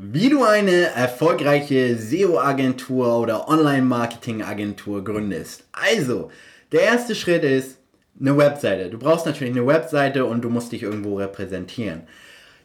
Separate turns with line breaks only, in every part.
Wie du eine erfolgreiche SEO-Agentur oder Online-Marketing-Agentur gründest. Also, der erste Schritt ist eine Webseite. Du brauchst natürlich eine Webseite und du musst dich irgendwo repräsentieren.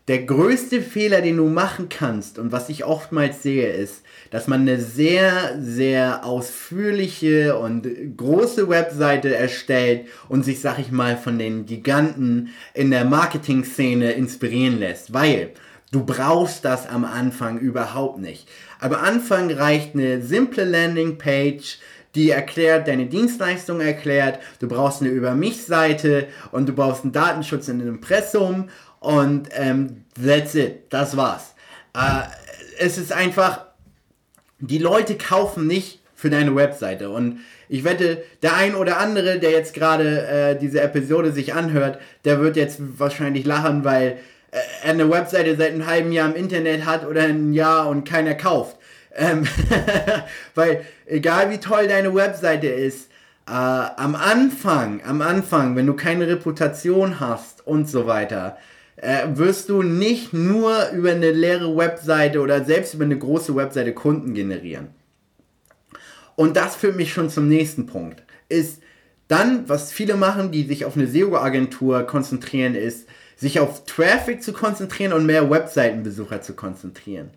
Der größte Fehler, den du machen kannst und was ich oftmals sehe, ist, dass man eine sehr, sehr ausführliche und große Webseite erstellt und sich, sag ich mal, von den Giganten in der Marketing-Szene inspirieren lässt. Weil Du brauchst das am Anfang überhaupt nicht. Am Anfang reicht eine simple Landingpage, die erklärt, deine Dienstleistung erklärt. Du brauchst eine Über mich-Seite und du brauchst einen Datenschutz in einem Impressum und ähm, that's it. Das war's. Äh, es ist einfach, die Leute kaufen nicht für deine Webseite und ich wette, der ein oder andere, der jetzt gerade äh, diese Episode sich anhört, der wird jetzt wahrscheinlich lachen, weil eine Webseite seit einem halben Jahr im Internet hat oder ein Jahr und keiner kauft. Ähm weil egal wie toll deine Webseite ist, äh, am Anfang, am Anfang, wenn du keine Reputation hast und so weiter, äh, wirst du nicht nur über eine leere Webseite oder selbst über eine große Webseite Kunden generieren. Und das führt mich schon zum nächsten Punkt. Ist dann, was viele machen, die sich auf eine SEO-Agentur konzentrieren, ist, sich auf Traffic zu konzentrieren und mehr Webseitenbesucher zu konzentrieren.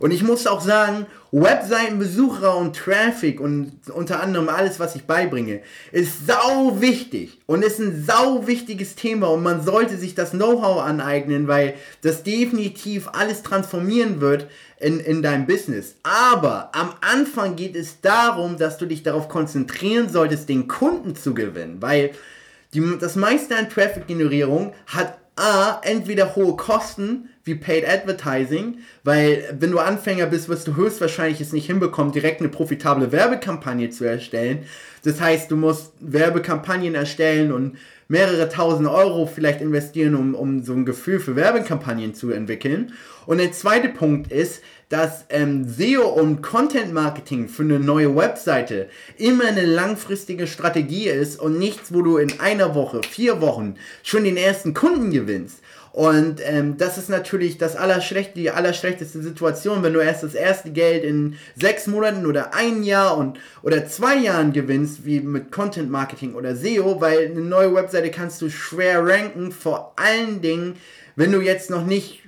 Und ich muss auch sagen, Webseitenbesucher und Traffic und unter anderem alles, was ich beibringe, ist sau wichtig und ist ein sau wichtiges Thema und man sollte sich das Know-how aneignen, weil das definitiv alles transformieren wird in, in deinem Business. Aber am Anfang geht es darum, dass du dich darauf konzentrieren solltest, den Kunden zu gewinnen, weil die, das meiste an Traffic-Generierung hat A, entweder hohe Kosten wie Paid Advertising, weil wenn du Anfänger bist, wirst du höchstwahrscheinlich es nicht hinbekommen, direkt eine profitable Werbekampagne zu erstellen. Das heißt, du musst Werbekampagnen erstellen und mehrere tausend Euro vielleicht investieren, um, um so ein Gefühl für Werbekampagnen zu entwickeln. Und der zweite Punkt ist, dass ähm, SEO und Content Marketing für eine neue Webseite immer eine langfristige Strategie ist und nichts, wo du in einer Woche, vier Wochen schon den ersten Kunden gewinnst. Und ähm, das ist natürlich das allerschlecht, die allerschlechteste Situation, wenn du erst das erste Geld in sechs Monaten oder ein Jahr und oder zwei Jahren gewinnst, wie mit Content Marketing oder SEO, weil eine neue Webseite kannst du schwer ranken, vor allen Dingen, wenn du jetzt noch nicht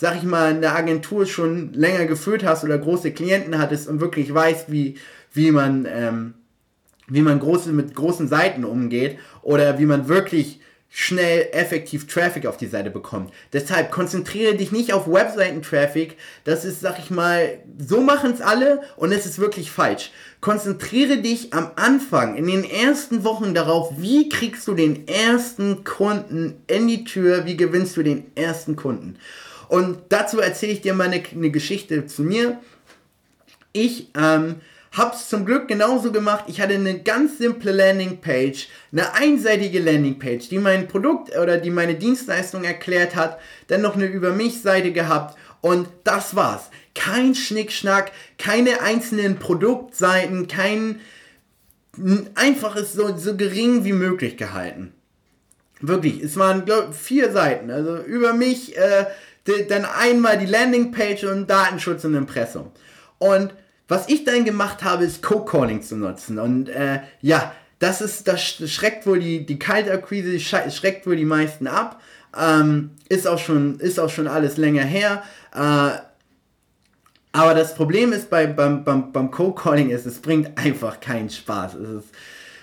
sag ich mal, in der Agentur schon länger geführt hast oder große Klienten hattest und wirklich weißt, wie, wie man, ähm, wie man große, mit großen Seiten umgeht oder wie man wirklich schnell effektiv Traffic auf die Seite bekommt. Deshalb konzentriere dich nicht auf Webseiten-Traffic. Das ist, sag ich mal, so machen es alle und es ist wirklich falsch. Konzentriere dich am Anfang, in den ersten Wochen darauf, wie kriegst du den ersten Kunden in die Tür, wie gewinnst du den ersten Kunden. Und dazu erzähle ich dir mal eine, eine Geschichte zu mir. Ich ähm, habe es zum Glück genauso gemacht. Ich hatte eine ganz simple Landingpage, eine einseitige Landingpage, die mein Produkt oder die meine Dienstleistung erklärt hat. Dann noch eine Über mich Seite gehabt und das war's. Kein Schnickschnack, keine einzelnen Produktseiten, kein einfaches so, so gering wie möglich gehalten. Wirklich, es waren glaub, vier Seiten. Also über mich, äh, dann einmal die Landingpage und Datenschutz und Impressum. Und was ich dann gemacht habe, ist Co-Calling zu nutzen. Und äh, ja, das ist, das schreckt wohl die, die Kaltakquise, schreckt wohl die meisten ab. Ähm, ist, auch schon, ist auch schon alles länger her. Äh, aber das Problem ist bei, beim, beim, beim Co-Calling ist, es bringt einfach keinen Spaß. Ist,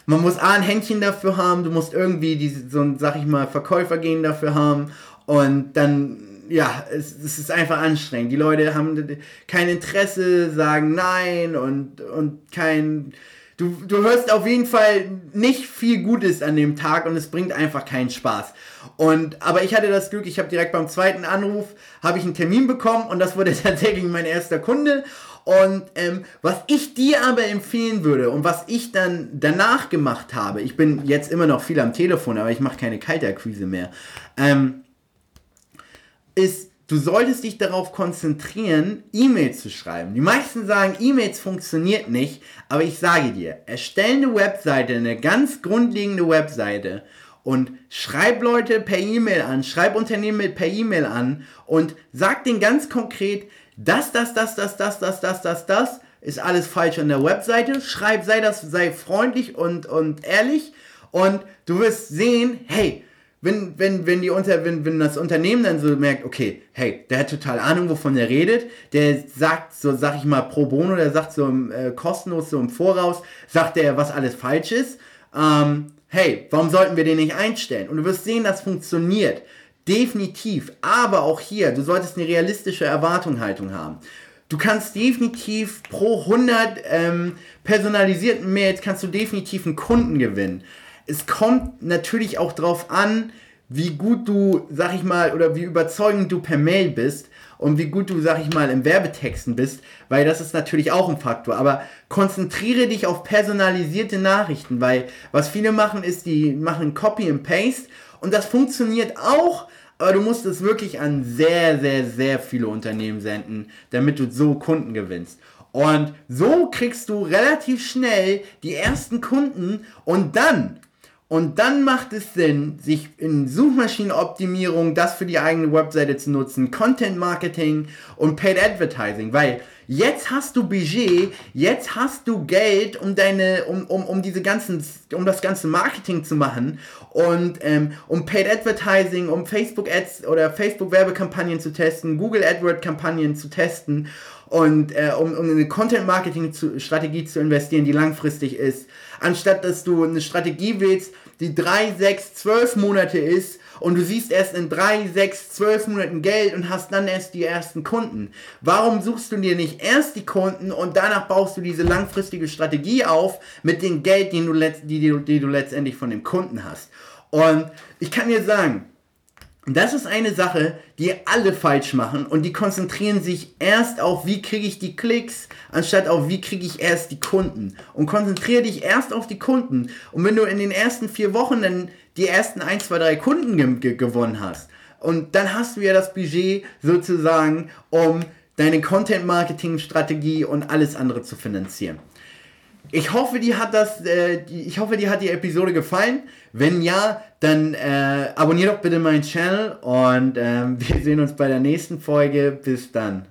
man muss A, ein Händchen dafür haben, du musst irgendwie diese, so ein, sag ich mal, Verkäufer dafür haben und dann ja, es, es ist einfach anstrengend. Die Leute haben kein Interesse, sagen nein und, und kein. Du, du hörst auf jeden Fall nicht viel Gutes an dem Tag und es bringt einfach keinen Spaß. Und, aber ich hatte das Glück, ich habe direkt beim zweiten Anruf, habe ich einen Termin bekommen und das wurde tatsächlich mein erster Kunde. Und ähm, was ich dir aber empfehlen würde und was ich dann danach gemacht habe, ich bin jetzt immer noch viel am Telefon, aber ich mache keine Kaltakquise mehr. Ähm, ist, du solltest dich darauf konzentrieren, E-Mails zu schreiben. Die meisten sagen, E-Mails funktioniert nicht, aber ich sage dir, erstell eine Webseite, eine ganz grundlegende Webseite und schreib Leute per E-Mail an, schreib Unternehmen per E-Mail an und sag denen ganz konkret, das, das, das, das, das, das, das, das, das ist alles falsch an der Webseite. Schreib, sei das, sei freundlich und, und ehrlich und du wirst sehen, hey, wenn, wenn, wenn, die unter, wenn, wenn das Unternehmen dann so merkt, okay, hey, der hat total Ahnung, wovon er redet, der sagt so, sag ich mal, pro bono, der sagt so äh, kostenlos, so im Voraus, sagt er, was alles falsch ist, ähm, hey, warum sollten wir den nicht einstellen? Und du wirst sehen, das funktioniert. Definitiv. Aber auch hier, du solltest eine realistische Erwartungshaltung haben. Du kannst definitiv pro 100 ähm, personalisierten Mails kannst du definitiv einen Kunden gewinnen. Es kommt natürlich auch darauf an, wie gut du, sag ich mal, oder wie überzeugend du per Mail bist und wie gut du, sag ich mal, im Werbetexten bist, weil das ist natürlich auch ein Faktor. Aber konzentriere dich auf personalisierte Nachrichten, weil was viele machen ist, die machen Copy and Paste und das funktioniert auch, aber du musst es wirklich an sehr, sehr, sehr viele Unternehmen senden, damit du so Kunden gewinnst. Und so kriegst du relativ schnell die ersten Kunden und dann und dann macht es Sinn, sich in Suchmaschinenoptimierung das für die eigene Webseite zu nutzen, Content Marketing und Paid Advertising, weil jetzt hast du Budget, jetzt hast du Geld, um deine, um, um, um diese ganzen, um das ganze Marketing zu machen und ähm, um Paid Advertising, um Facebook Ads oder Facebook Werbekampagnen zu testen, Google AdWord Kampagnen zu testen und äh, um, um eine Content Marketing Strategie zu investieren, die langfristig ist. Anstatt dass du eine Strategie wählst, die 3, 6, 12 Monate ist und du siehst erst in 3, 6, 12 Monaten Geld und hast dann erst die ersten Kunden. Warum suchst du dir nicht erst die Kunden und danach baust du diese langfristige Strategie auf mit dem Geld, die du, die, die, die du letztendlich von dem Kunden hast? Und ich kann dir sagen, das ist eine Sache, die alle falsch machen und die konzentrieren sich erst auf, wie kriege ich die Klicks, anstatt auf, wie kriege ich erst die Kunden. Und konzentriere dich erst auf die Kunden. Und wenn du in den ersten vier Wochen dann die ersten 1, 2, 3 Kunden ge gewonnen hast, und dann hast du ja das Budget sozusagen, um deine Content-Marketing-Strategie und alles andere zu finanzieren. Ich hoffe, dir hat das, äh, die, ich hoffe, dir hat die Episode gefallen. Wenn ja, dann äh, abonnier doch bitte meinen Channel und ähm, wir sehen uns bei der nächsten Folge. Bis dann.